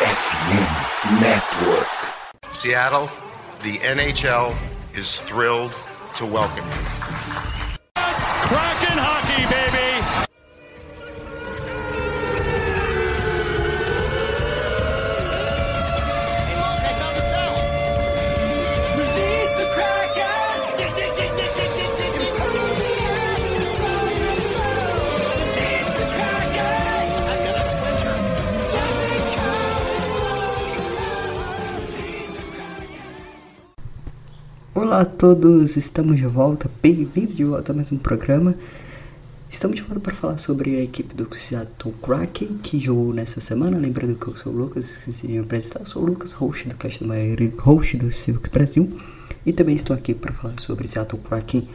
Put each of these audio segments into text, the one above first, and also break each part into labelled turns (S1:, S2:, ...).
S1: FM Network.
S2: Seattle, the NHL is thrilled to welcome you.
S3: Olá a todos, estamos de volta, bem-vindos de volta a mais um programa. Estamos de volta para falar sobre a equipe do Seattle Kraken que jogou nessa semana. Lembrando que eu sou o Lucas, esqueci de me apresentar. Eu sou o Lucas, host do Caixa do Maioria, host do Silk Brasil. E também estou aqui para falar sobre Seattle Kraken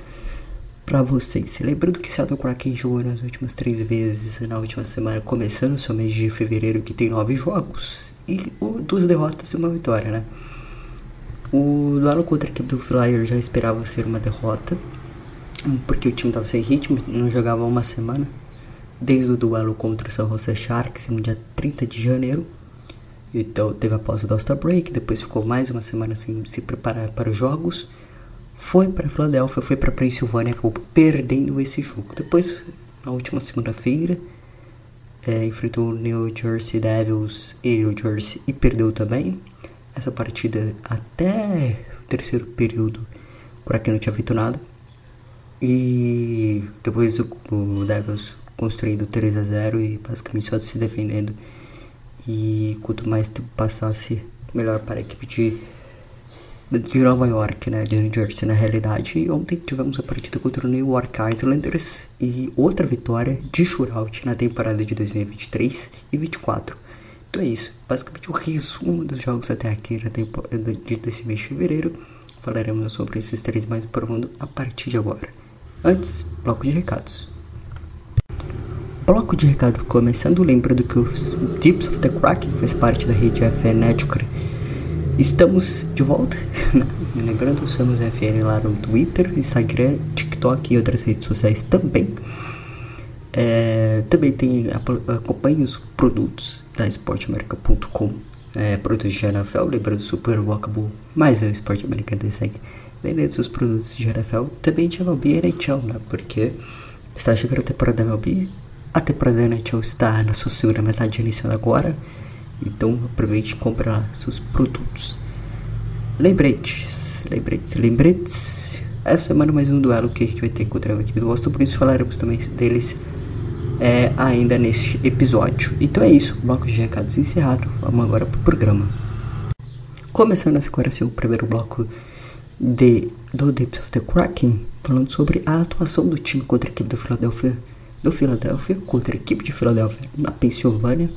S3: para vocês. Lembrando que Seattle Kraken jogou nas últimas três vezes na última semana, começando o seu mês de fevereiro, que tem nove jogos e duas derrotas e uma vitória, né? O duelo contra a equipe do Flyer já esperava ser uma derrota, porque o time estava sem ritmo, não jogava há uma semana, desde o duelo contra o San Jose Sharks no dia 30 de janeiro. Então teve a pausa do All-Star Break, depois ficou mais uma semana sem se preparar para os jogos. Foi para Filadélfia, foi para Pensilvânia, acabou perdendo esse jogo. Depois, na última segunda-feira, é, enfrentou o New Jersey Devils e New Jersey e perdeu também. Essa partida até o terceiro período, o Kraken não tinha feito nada. E depois o, o Devils construindo 3 a 0 e basicamente só se defendendo. E quanto mais tempo passasse, melhor para a equipe de, de Nova York, né? De New Jersey na realidade. E ontem tivemos a partida contra o New York Islanders e outra vitória de shootout na temporada de 2023 e 2024. Então é isso, basicamente o resumo dos jogos até aqui de desse mês de fevereiro. Falaremos sobre esses três mais profundo a partir de agora. Antes, bloco de recados. Bloco de recado começando, lembrando que os Tips of the Kraken faz parte da rede FN Network. Estamos de volta, lembrando, somos FN lá no Twitter, Instagram, TikTok e outras redes sociais também. É, também tem acompanhe os produtos da esporteamerica.com é, produtos de NFL, lembrando Super Bowl acabou, mas o Esporte Americano segue vendendo seus produtos de NFL, também de MLB e NHL, né? Porque está chegando a temporada da MLB, a temporada da NHL está na sua segunda metade iniciando agora, então aproveite e compre lá seus produtos. Lembretes, lembretes, lembretes. Essa semana mais um duelo que a gente vai ter contra a equipe do Boston, por isso falaremos também deles é, ainda neste episódio. Então é isso, bloco de recados encerrado. Vamos agora pro programa. Começando a sequência, o primeiro bloco de, do Deeps of the Kraken, falando sobre a atuação do time contra a equipe do Philadelphia, do Philadelphia contra a equipe de Philadelphia na Pensilvânia,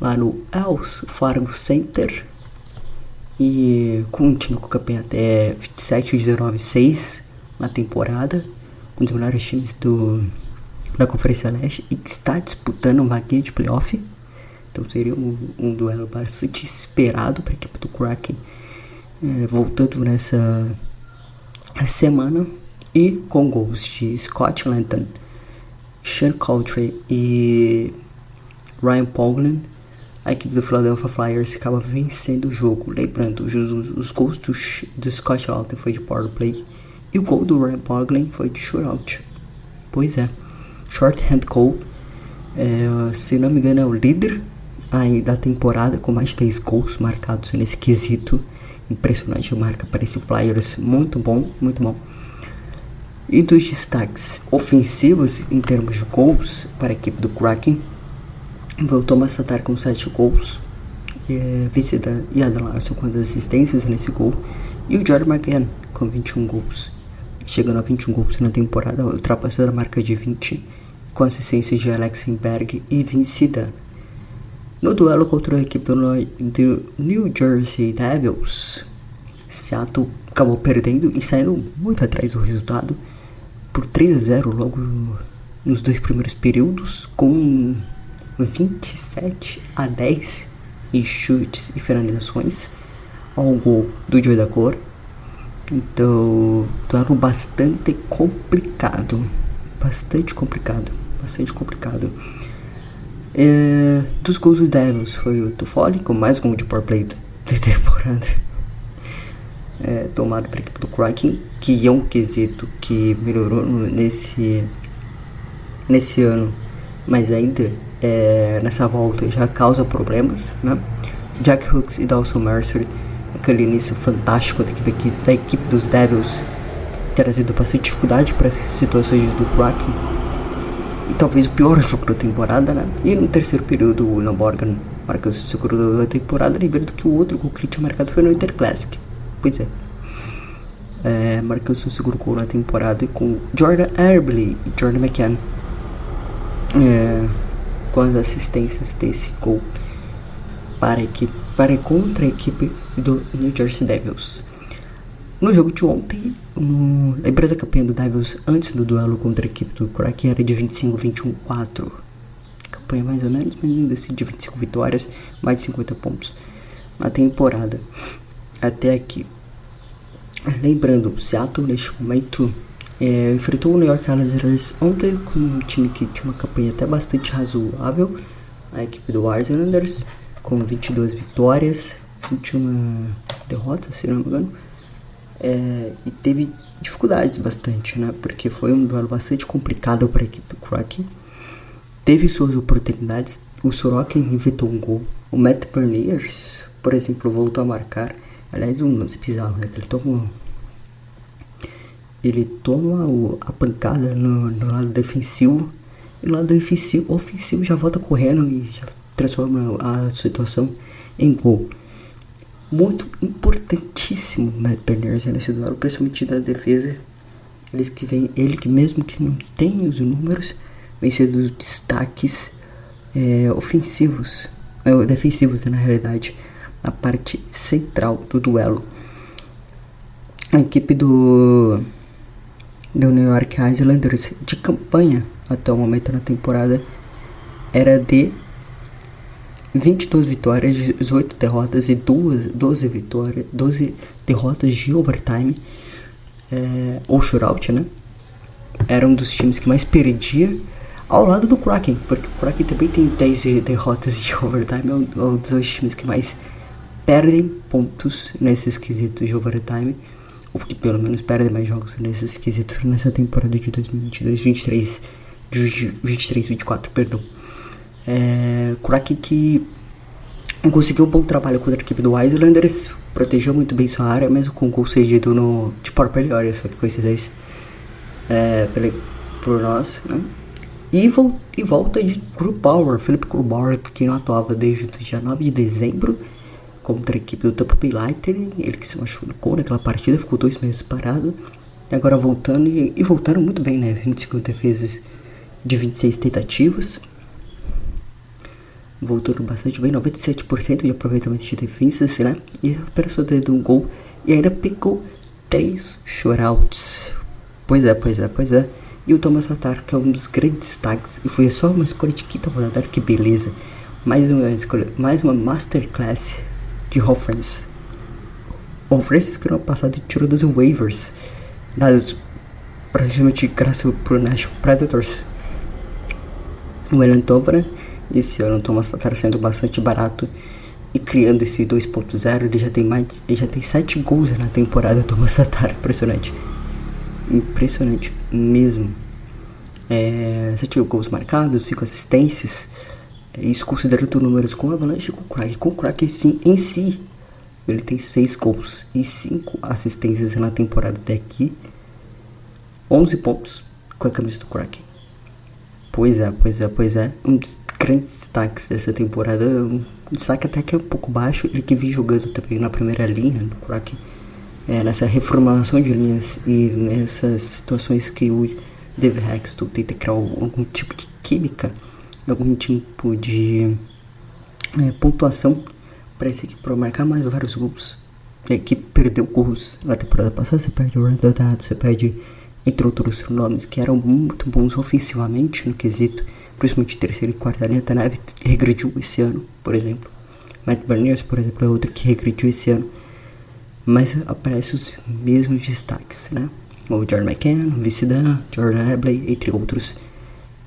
S3: lá no Els Fargo Center. E com um time com campanha até 27 19 6 na temporada, um dos melhores times do da Conferência Leste e está disputando uma vaguinha de playoff. Então seria um, um duelo bastante esperado para a equipe do Kraken é, voltando nessa semana e com gols de Scott Lanton, Sean Coltrane e Ryan Poglin. A equipe do Philadelphia Flyers acaba vencendo o jogo. Lembrando, os, os, gols do, do Scott Lanton foi de power play e o gol do Ryan Poglin foi de shootout. Pois é shorthand goal. É, se não me engano, é o líder aí da temporada com mais de 10 gols marcados nesse quesito. Impressionante marca para esse Flyers. Muito bom, muito bom. E dos destaques ofensivos em termos de gols para a equipe do Kraken, o Thomas Tatar com 7 gols, é, Vicida e Adelarson com as assistências nesse gol, e o Jordan McGann com 21 gols chegando a 21 gols na temporada, ultrapassando a marca de 20 com assistência de Alexenberg e Vince Dan. No duelo contra a equipe do, New Jersey Devils, Seattle acabou perdendo e saindo muito atrás do resultado por 3 a 0 logo nos dois primeiros períodos, com 27 a 10 em chutes e finalizações ao gol do Joey da Cor. Então, duelo bastante complicado. Bastante complicado. Bastante complicado. É, dos gols dos Devils foi o Toffoli com mais gol de power play da temporada. É, tomado para a equipe do Kraken, que é um quesito que melhorou nesse, nesse ano, mas ainda é, nessa volta já causa problemas. Né? Jack Hooks e Dawson Mercer, aquele início fantástico da equipe, da equipe dos Devils, trazido bastante dificuldade para situações do Kraken. E talvez o pior jogo da temporada, né? E no terceiro período, o Morgan marcou seu segundo da temporada, lembrando que o outro gol que ele tinha marcado foi no Inter Classic. Pois é. é marcou seu segundo gol na temporada com Jordan Herbley e Jordan McCann. É, com as assistências desse gol para, a equipe, para contra a equipe do New Jersey Devils. No jogo de ontem, lembrando a campanha do Devils antes do duelo contra a equipe do Kraken era de 25-21-4. Campanha mais ou menos, mas ainda assim de 25 vitórias, mais de 50 pontos na temporada. Até aqui. Lembrando, o Seattle neste momento é, enfrentou o New York Islanders ontem com um time que tinha uma campanha até bastante razoável. A equipe do Islanders com 22 vitórias, 21 derrotas, se não me engano. É, e teve dificuldades bastante, né? Porque foi um duelo bastante complicado para a equipe do Kraken. Teve suas oportunidades. O Sorokin inventou um gol. O Matt Berniers, por exemplo, voltou a marcar. Aliás, um lance bizarro, né? Que ele toma, ele toma o, a pancada no, no, lado defensivo. E no lado ofensivo, ofensivo já volta correndo e já transforma a situação em gol muito importantíssimo Berners nesse duelo, principalmente da defesa. Eles que vem, ele que mesmo que não tenha os números, vem ser dos destaques é, ofensivos, é, defensivos na realidade, na parte central do duelo. A equipe do, do New York Islanders de campanha até o momento na temporada era de 22 vitórias, 18 derrotas e 2, 12 vitórias, 12 derrotas de overtime é, ou shootout, né? Era um dos times que mais perdia ao lado do Kraken, porque o Kraken também tem 10 derrotas de overtime, é um, é um dos times que mais perdem pontos nesses quesitos de overtime, ou que pelo menos perdem mais jogos nesses quesitos nessa temporada de 2022, 23, 23, 24, perdão. É, Kraken que conseguiu um bom trabalho contra a equipe do Islanders, protegeu muito bem sua área, mesmo com o gol cedido no, de power olha só que coincidência, é, pela, por nós, né? E, e volta de Grubauer, Philip Grubauer, que não atuava desde o dia 9 de dezembro contra a equipe do Tampa Bay Lightning, ele que se machucou naquela partida, ficou dois meses parado, e agora voltando, e, e voltaram muito bem, né, 25 defesas de 26 tentativas, voltando bastante bem, 97% de aproveitamento de defesas, né? E recuperou dedo um gol e ainda pegou três shootouts. Pois é, pois é, pois é. E o Thomas Tatar, que é um dos grandes destaques, e foi só uma escolha de quinta rodada, que beleza. Mais uma escolha, mais uma masterclass de. Hall Francis que no ano passado tirou dos waivers, dados praticamente graças pro National Predators. O Elan Tobra esse ano o Thomas Tatar sendo bastante barato e criando esse 2.0, ele já tem mais, ele já tem 7 gols na temporada Thomas Tatar, impressionante. Impressionante mesmo. É, 7 gols marcados, 5 assistências. É, isso considerando números com Avalanche e com o Crack. Com o Crack sim, em si, ele tem 6 gols e 5 assistências na temporada até aqui. 11 pontos com a camisa do Crack. Pois é, pois é, pois é. Um grandes destaques dessa temporada. Um destaque até que é um pouco baixo, ele que vi jogando também na primeira linha do Kraken, é, nessa reformulação de linhas e nessas situações que o David Hexton tenta criar algum tipo de química, algum tipo de é, pontuação para esse equipe para marcar mais vários gols. A equipe perdeu gols na temporada passada, você perde o Randall você perde entre outros nomes que eram muito bons ofensivamente no quesito principalmente terceira e quarta linha, Tanev regrediu esse ano, por exemplo. Matt Berniers, por exemplo, é outro que regrediu esse ano. Mas aparecem os mesmos destaques, né? O Jordan McCann, Dan, Jordan Abley, entre outros.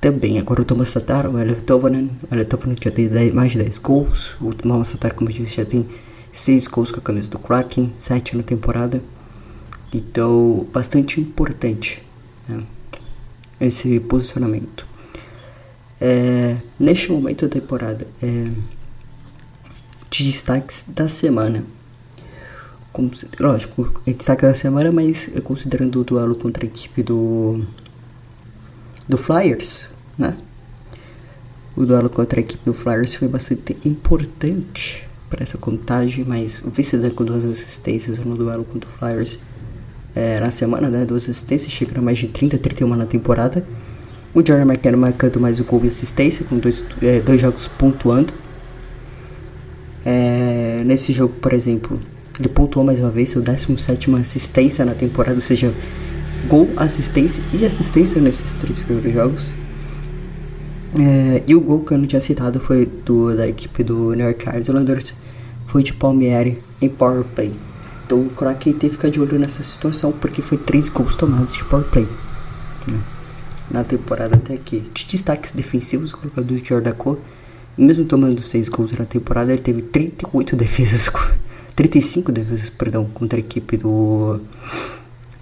S3: também. Agora o Thomas Tatar, o Elliot Tovanen, o Elliot Tovanen já tem 10, mais de 10 gols, o Thomas Tatar, como eu disse, já tem 6 gols com a camisa do Kraken, 7 na temporada. Então, bastante importante né, esse posicionamento. É, neste momento da temporada, é, de destaques da semana. Como, lógico, é destaque da semana, mas considerando o duelo contra a equipe do, do Flyers, né? O duelo contra a equipe do Flyers foi bastante importante para essa contagem, mas o vice com duas assistências no duelo contra o Flyers é, na semana, né? Duas assistências, chegando a mais de 30, 31 na temporada. O Jordan McKenna marcando mais o gol e assistência, com dois, é, dois jogos pontuando. É, nesse jogo, por exemplo, ele pontuou mais uma vez seu 17 assistência na temporada, ou seja, gol, assistência e assistência nesses três primeiros jogos. É, e o gol que eu não tinha citado foi do, da equipe do New York Islanders, foi de Palmieri em power play. Então o Kraken tem que ficar de olho nessa situação, porque foi três gols tomados de power play. Né? Na temporada até aqui. De destaques defensivos, colocados de Jordan Cole mesmo tomando 6 gols na temporada, ele teve 38 defesas, 35 defesas, perdão, contra a equipe do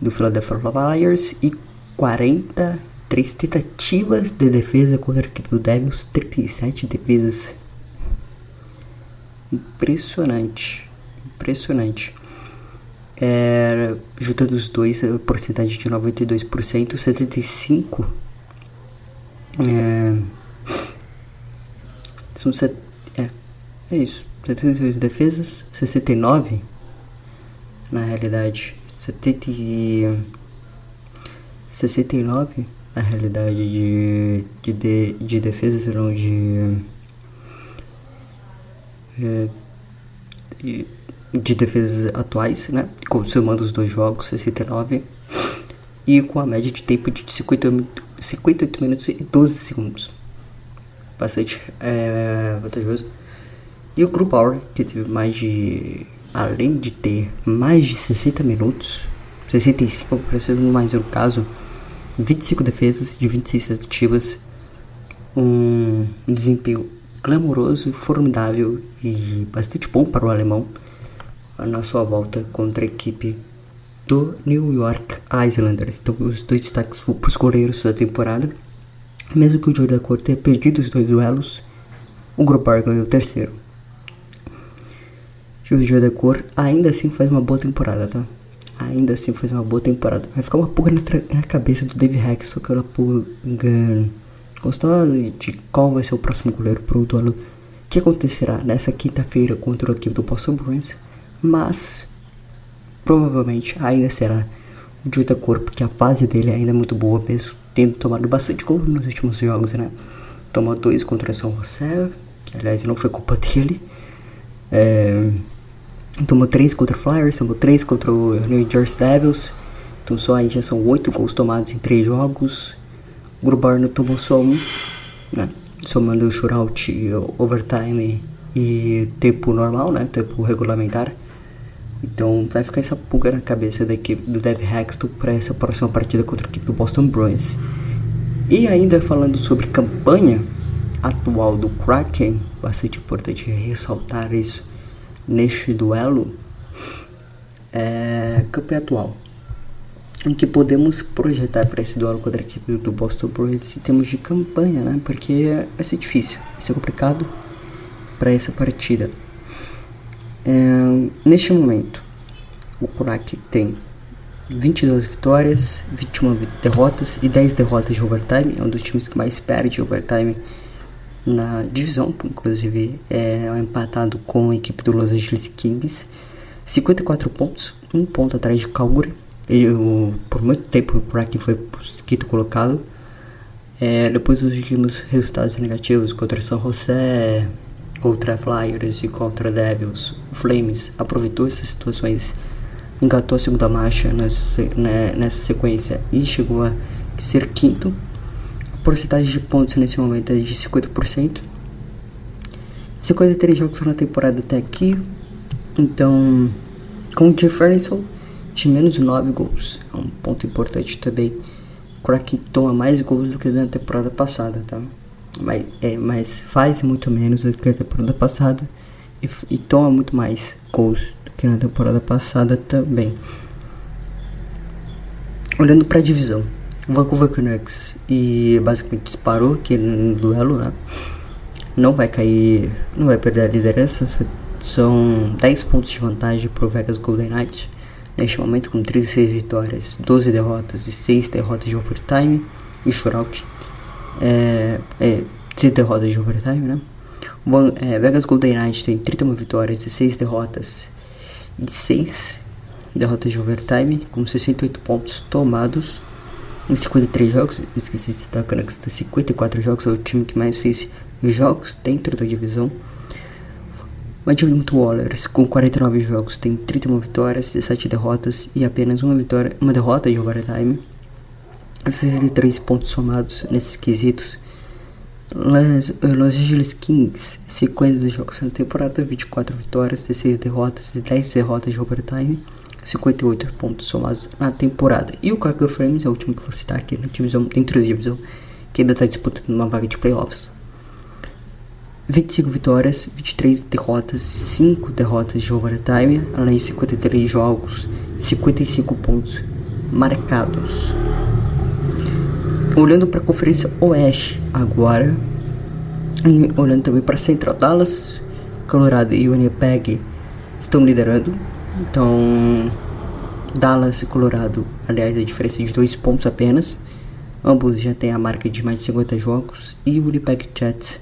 S3: do Philadelphia Flyers e 43 tentativas de defesa contra a equipe do Devils, 37 defesas. Impressionante, impressionante. É, juntando os dois, a porcentagem de 92%, 75% é, são set... é, é isso. 78 defesas, 69 na realidade. 70 e... 69 na realidade de, de, de, de defesas serão de, é, de, de defesas atuais, né? Somando os dois jogos, 69 e com a média de tempo de 50, 58 minutos e 12 segundos bastante é, vantajoso. E o Group Power, que teve mais de. Além de ter mais de 60 minutos, 65 para mais no caso, 25 defesas de 26 tentativas, um desempenho glamouroso, formidável e bastante bom para o alemão na sua volta contra a equipe do New York Islanders. Então, os dois destaques para os goleiros da temporada. Mesmo que o Jordan Cor tenha perdido os dois duelos, o Gropar ganhou o terceiro. O Jordan Cor ainda assim faz uma boa temporada, tá? Ainda assim faz uma boa temporada. Vai ficar uma pulga na, na cabeça do Dave Rex, aquela pulga gostosa de qual vai ser o próximo goleiro pro duelo que acontecerá nessa quinta-feira contra o equipe do Boston Bruins. Mas provavelmente ainda será o Jordan Cor, porque a fase dele ainda é muito boa mesmo tendo tomado bastante gol nos últimos jogos, né? Tomou dois contra São José, que aliás não foi culpa dele. É, tomou três contra o Flyers, tomou três contra o New Jersey Devils. Então só aí já são oito gols tomados em três jogos. O Grubarno tomou só um, né? Somando o shootout, overtime e tempo normal, né? Tempo regulamentar. Então vai ficar essa pulga na cabeça da equipe do Dev Hexton para essa próxima partida contra a equipe do Boston Bruins. E ainda falando sobre campanha atual do Kraken, bastante importante ressaltar isso neste duelo. É, campanha atual. O que podemos projetar para esse duelo contra a equipe do Boston Bruins em termos de campanha, né? Porque vai ser difícil, vai ser complicado para essa partida. Neste momento, o Kraken tem 22 vitórias, 21 derrotas e 10 derrotas de overtime. É um dos times que mais perde overtime na divisão, inclusive é empatado com a equipe do Los Angeles Kings. 54 pontos, um ponto atrás de Calgary. E, o, por muito tempo o Kraken foi quinto colocado. É, depois dos últimos resultados negativos contra São José, contra Flyers e contra Devils, o Flames aproveitou essas situações, engatou a segunda marcha nessa, né, nessa sequência e chegou a ser quinto. A porcentagem de pontos nesse momento é de 50%. 53 jogos na temporada até aqui. Então, com differential de menos 9 gols. É um ponto importante também Kraken toma mais gols do que na temporada passada, tá? Mas, é, mas faz muito menos do que a temporada passada e, e toma muito mais gols do que na temporada passada também. Olhando para a divisão, o Vancouver Canucks e basicamente disparou aqui no duelo, né? Não vai cair, não vai perder a liderança, são 10 pontos de vantagem para o Vegas Golden Knights neste momento com 36 vitórias, 12 derrotas e 6 derrotas de overtime e shootout. É, é, 6 derrotas de overtime, né? O é, Vegas Golden Knights tem 31 vitórias e 6 derrotas e 6 derrotas de overtime com 68 pontos tomados em 53 jogos. Esqueci de citar, que está 54 jogos, é o time que mais fez jogos dentro da divisão. Edmonton Wallers, com 49 jogos, tem 31 vitórias, 17 derrotas e apenas uma vitória, uma derrota de overtime. 63 pontos somados nesses quesitos. Los, Los Angeles Kings, 50 jogos na temporada, 24 vitórias, 16 derrotas e 10 derrotas de overtime. 58 pontos somados na temporada. E o Calgary Flames é o último que vou citar aqui na divisão, dentro da divisão, que ainda está disputando uma vaga de playoffs. 25 vitórias, 23 derrotas, 5 derrotas de overtime, além de 53 jogos, 55 pontos marcados. Olhando para a Conferência Oeste agora, e olhando também para Central Dallas, Colorado e Winnipeg estão liderando. Então, Dallas e Colorado, aliás, a diferença de 2 pontos apenas. Ambos já têm a marca de mais de 50 jogos e o Winnipeg Jets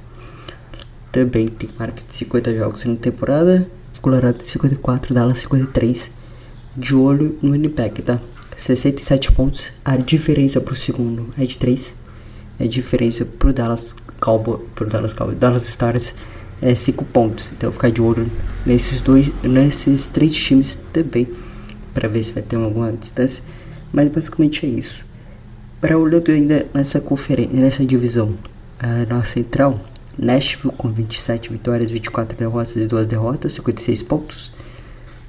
S3: também tem marca de 50 jogos na temporada. Colorado 54, Dallas 53. De olho no Winnipeg, tá? 67 pontos. A diferença pro segundo é de 3. A diferença pro Dallas Cowboy, pro Dallas Cowboy, Dallas Stars é 5 pontos. Então ficar de olho nesses dois, nesses três times também para ver se vai ter alguma distância. Mas basicamente é isso. Para olhando ainda nessa conferência, nessa divisão, a nossa central Nashville com 27 vitórias, 24 derrotas e 2 derrotas, 56 pontos.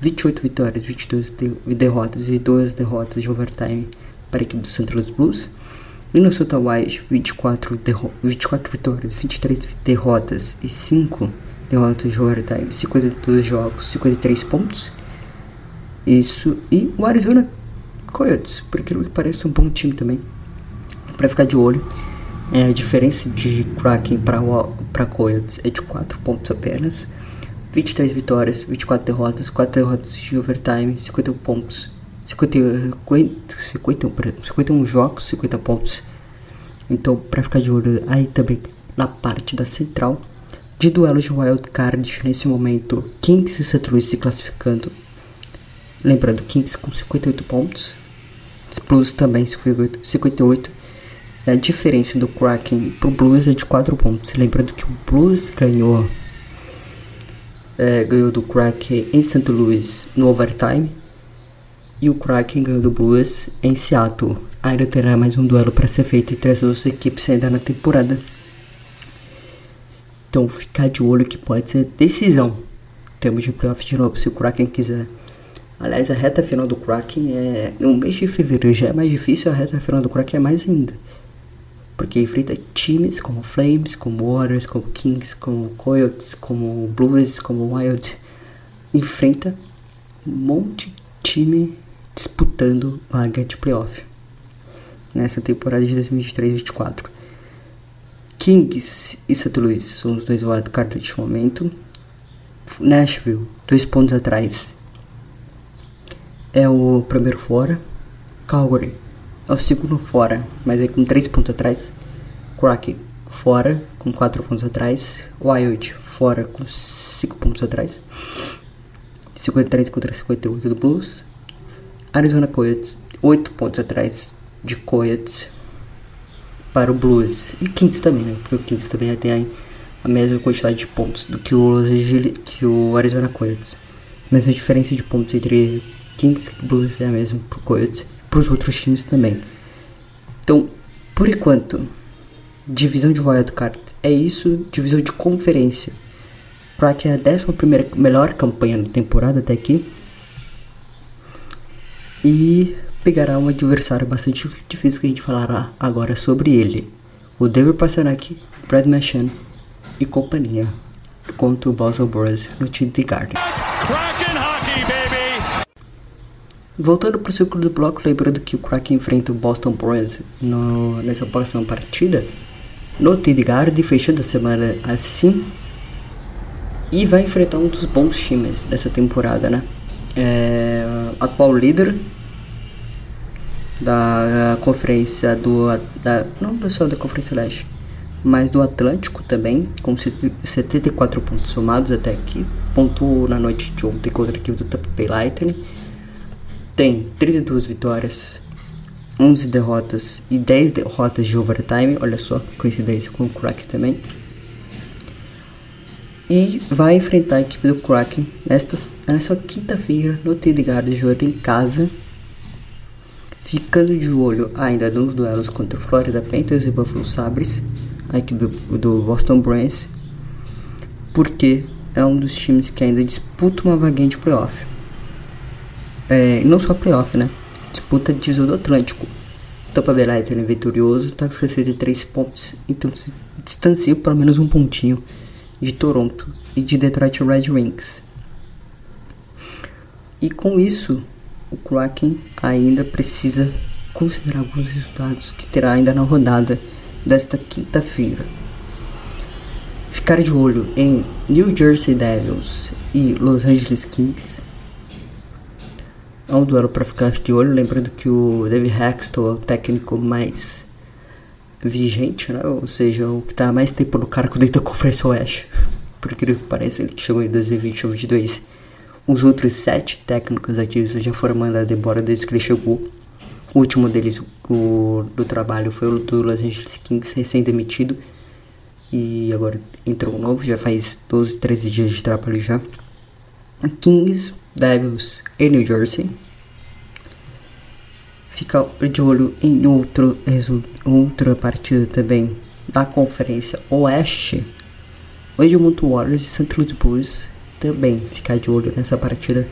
S3: 28 vitórias, 22 derrotas e 2 derrotas de overtime para a equipe do. Louis Blues. Minnesota Wild, 24, 24 vitórias, 23 derrotas e 5 derrotas de overtime, 52 jogos, 53 pontos. Isso. E o Arizona Coyotes, porque que parece um bom time também. Para ficar de olho. É, a diferença de Kraken para Coyotes é de 4 pontos apenas. 23 vitórias, 24 derrotas, 4 derrotas de overtime, 51 pontos. 50, 51, 51 jogos, 50 pontos. Então, para ficar de olho aí também na parte da central de duelos de wild card nesse momento, Kings e St. Louis se classificando. Lembrando, Kings com 58 pontos, Blues também 58, 58 a diferença do Kraken pro Blues é de 4 pontos. Lembrando que o Blues ganhou é, ganhou do Kraken em St. Louis no overtime e o Kraken ganhou do Blues em Seattle. Ainda terá mais um duelo para ser feito entre as duas equipes ainda na temporada. Então ficar de olho que pode ser decisão. Temos de playoff de novo se o Kraken quiser. Aliás, a reta final do Kraken é no mês de fevereiro já é mais difícil, a reta final do Kraken é mais ainda porque enfrenta times como Flames, como Warriors, como Kings, como Coyotes, como Blues, como Wild. Enfrenta um monte de time disputando vaga de playoff nessa temporada de 2023-24. Kings e St. Louis são os dois wildcards neste momento. Nashville, dois pontos atrás, é o primeiro fora. Calgary é o segundo fora, mas aí com 3 pontos atrás. Kraken fora, com 4 pontos atrás. Wild fora, com 5 pontos atrás. 53 contra 58 do Blues. Arizona Coyotes, 8 pontos atrás de Coyotes para o Blues. E Kings também, né? Porque o Kings também tem a mesma quantidade de pontos do que o, que o Arizona Coyotes. Mas a diferença de pontos entre Kings e Blues é a mesma para o Coyotes para os outros times também. Então, por enquanto, divisão de wildcard é isso, divisão de conferência. Kraken é a 11 melhor campanha da temporada até aqui. E pegará um adversário bastante difícil que a gente falará agora sobre ele. O David Pasternak, Brad Marchand e companhia contra o Boston Bruins no TD Garden. Voltando para o círculo do bloco, lembrando que o Kraken enfrenta o Boston Bruins no, nessa próxima partida no TD Garden, fechando a semana assim. E vai enfrentar um dos bons times dessa temporada, né? É, atual líder da conferência do da, não pessoal da conferência leste mas do Atlântico também com 74 pontos somados até aqui pontuou na noite de ontem contra a equipe do Tampa Bay Lightning tem 32 vitórias 11 derrotas e 10 derrotas de overtime. Olha só coincidência com o Kraken também. E vai enfrentar a equipe do Kraken nesta, nessa quinta-feira no TD Garden jogando em casa. Ficando de olho ainda nos duelos contra o Florida Panthers e Buffalo Sabres, a equipe do Boston Bruins, porque é um dos times que ainda disputa uma vaguinha de playoff. É, não só playoff, né? Disputa divisão do Atlântico. Tampa Bay Lightning é vitorioso, está com 63 pontos, então se distancia pelo menos um pontinho de Toronto e de Detroit Red Wings. E com isso, o Kraken ainda precisa considerar alguns resultados que terá ainda na rodada desta quinta-feira. Ficar de olho em New Jersey Devils e Los Angeles Kings. É um duelo para ficar de olho, lembrando que o David Hextall é o técnico mais vigente, né? ou seja, o que está mais tempo no cargo dentro da Conferência Oeste. Por incrível que pareça, ele chegou em 2020 ou 2022 os outros sete técnicos ativos já foram mandados embora desde que ele chegou. O último deles o, do trabalho foi o do Los Angeles Kings, recém-demitido. E agora entrou um novo, já faz 12, 13 dias de trabalho já. Kings, Devils e New Jersey. Fica de olho em outro, outra partida também da Conferência Oeste. O Edmonton Warriors e St. Louis Blues também ficar de olho nessa partida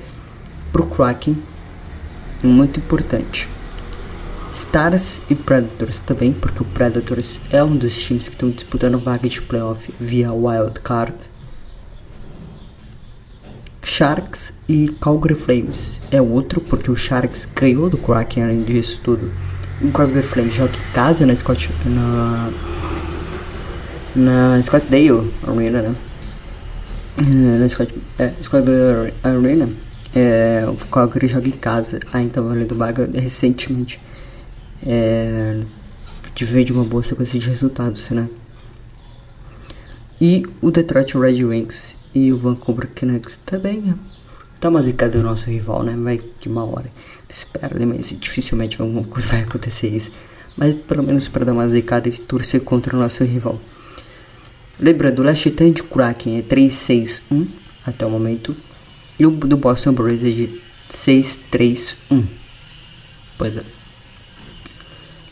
S3: pro Kraken, muito importante. Stars e Predators também, porque o Predators é um dos times que estão disputando vaga de playoff via wild card. Sharks e Calgary Flames é outro, porque o Sharks ganhou do Kraken além disso tudo. O Calgary Flames joga em casa na Scott na na Scottsdale Arena, né? na Scott, é, Squad Arena, é, o Calgary joga em casa, ainda valendo vaga recentemente. É, de de uma boa sequência de resultados, né? E o Detroit Red Wings e o Vancouver Canucks também né? tá uma zicada do nosso rival, né? Vai de uma hora. Espero, né? mas dificilmente alguma coisa vai acontecer isso. Mas pelo menos para dar uma zicada e torcer contra o nosso rival. Lembrando, o Last Stand Kraken é 361 até o momento. E o do Boston Bruins é de 631. Pois é.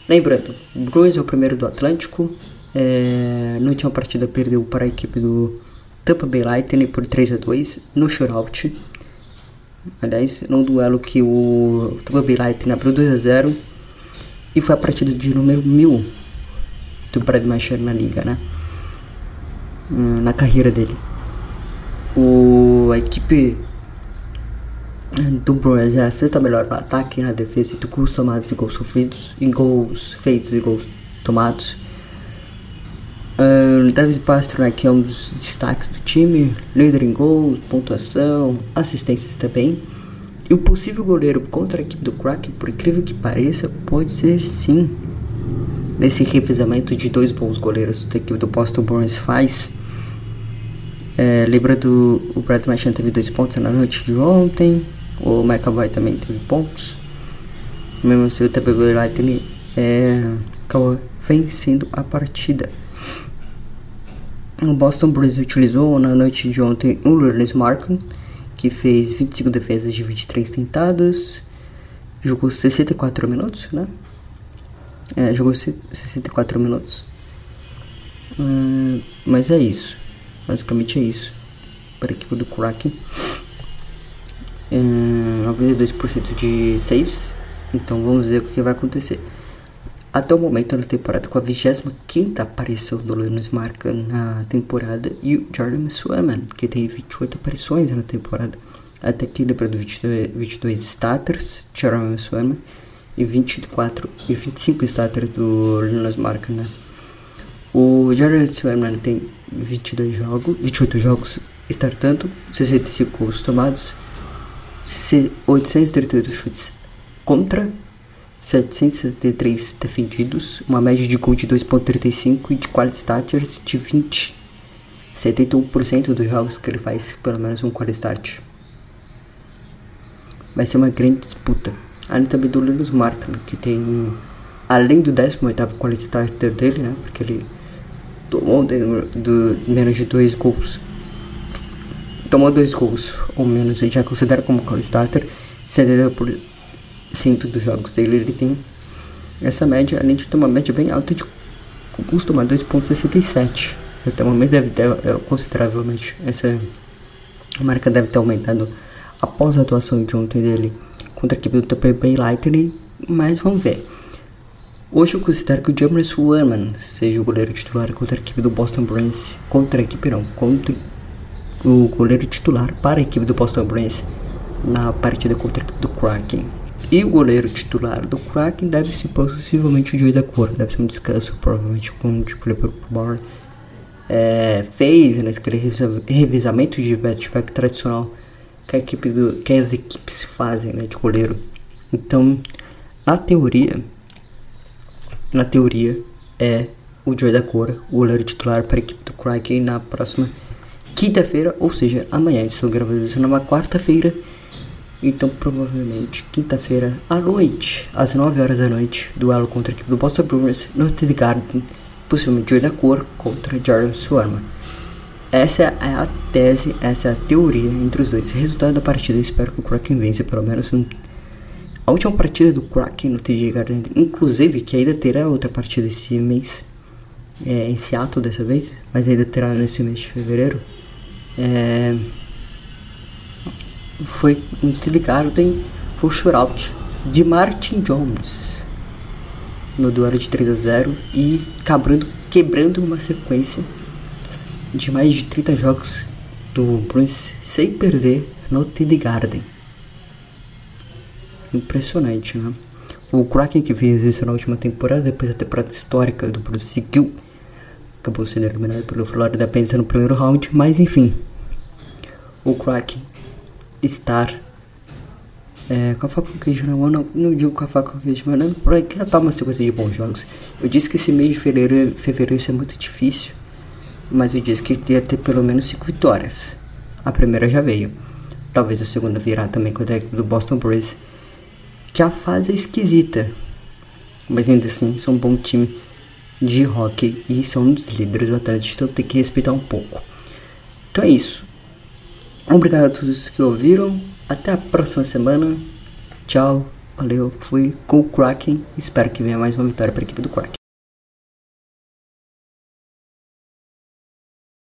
S3: Lembrando, Bruins é o primeiro do Atlântico. É, na última partida perdeu para a equipe do Tampa Bay Lightning por 3 a 2 no shootout. Aliás, no duelo que o Tampa Bay Lightning abriu 2 a 0 e foi a partida de número 1000 do Brad Marchand na liga, né? Hum, na carreira dele. O, a equipe do Bruins é a sexta melhor no ataque e na defesa entre gols tomados e gols sofridos, em gols feitos e gols tomados. Um, David Pastrnak é um dos destaques do time, líder em gols, pontuação, assistências também. E o possível goleiro contra a equipe do Kraken, por incrível que pareça, pode ser sim nesse revezamento de dois bons goleiros que a equipe do Boston Bruins faz. É, lembrando, o Brad Marchand teve dois pontos na noite de ontem, o McAvoy também teve pontos. Mesmo assim, o Bay Lightning é, acabou vencendo a partida. O Boston Bruins utilizou na noite de ontem o Lurles Markham, que fez 25 defesas de 23 tentados, jogou 64 minutos, né? É, jogou 64 minutos. Hum, mas é isso. Basicamente é isso. Para a equipe do Kraken. É, 92% de saves. Então vamos ver o que vai acontecer. Até o momento na temporada, com a 25 aparição do Linus Marca na temporada, e o Jordan Swaman, que tem 28 aparições na temporada. Até aqui lembrando 22, 22 starters, Jordan Swaman, e 24 e 25 starters do Linus Marca, né? O Jordan Swaman tem 22 jogos, 28 jogos startando, 65 gols tomados, 838 chutes contra 773 defendidos, uma média de gol de 2.35 e de quality starters de 20. 71% dos jogos que ele faz pelo menos um quality start. Vai ser uma grande disputa. Além também do Linus Markman, que tem além do 18º quality starter dele, né, porque ele tomou do, menos de dois gols. Tomou dois gols ou menos, ele já considera como quality starter. 70% 100% dos jogos dele ele tem essa média, além de ter uma média bem alta de costuma 2.67. Até o momento deve ter é, consideravelmente essa marca deve ter aumentado após a atuação de ontem dele contra a equipe do Tampa Bay Lightning, mas vamos ver. Hoje eu considero que o James Warman seja o goleiro titular contra a equipe do Boston Bruins, contra a equipe não, contra o goleiro titular para a equipe do Boston Bruins na partida contra a equipe do Kraken. E o goleiro titular do Kraken deve ser possivelmente o Joey da Cor. Deve ser um descanso, provavelmente, como tipo, o Clipper Bar é, fez naquele né, revisamento de back tradicional que, a equipe do, que as equipes fazem né, de goleiro. Então, na teoria, na teoria, é o Joey da Cor, o goleiro titular para a equipe do Kraken na próxima quinta-feira, ou seja, amanhã. Estou gravando isso numa quarta-feira. Então, provavelmente, quinta-feira à noite, às 9 horas da noite, duelo contra a equipe do Boston Bruins no TD Garden, possivelmente Joy da Cor contra Jordan Swarma. Essa é a tese, essa é a teoria entre os dois. Resultado da partida, espero que o Kraken vença pelo menos um... A última partida do Kraken no TD Garden, inclusive, que ainda terá outra partida esse mês, é, em Seattle dessa vez, mas ainda terá nesse mês de fevereiro. É foi ligado tem foi o shootout de Martin Jones no duelo de 3 a 0 e quebrando, quebrando uma sequência de mais de 30 jogos do Bruins sem perder no TD Garden. Impressionante, né? O Kraken que fez isso na última temporada, depois da temporada histórica do Bruins seguiu, acabou sendo eliminado pelo Florida Panthers no primeiro round, mas enfim, o Kraken estar é, com a faca com queijo na mão, não, não digo com a faca com queijo, mas não, por aí que tá uma sequência de bons jogos. Eu disse que esse mês de fevereiro, fevereiro isso é muito difícil, mas eu disse que ia ter pelo menos 5 vitórias. A primeira já veio. Talvez a segunda virá também com a equipe do Boston Bruins. Que a fase é esquisita. Mas ainda assim, são um bom time de hockey e são um dos líderes do Atlético, então tem que respeitar um pouco. Então é isso. Obrigado a todos que ouviram. Até a próxima semana. Tchau. Valeu. Fui com o Kraken. Espero que venha mais uma vitória para a equipe do Kraken.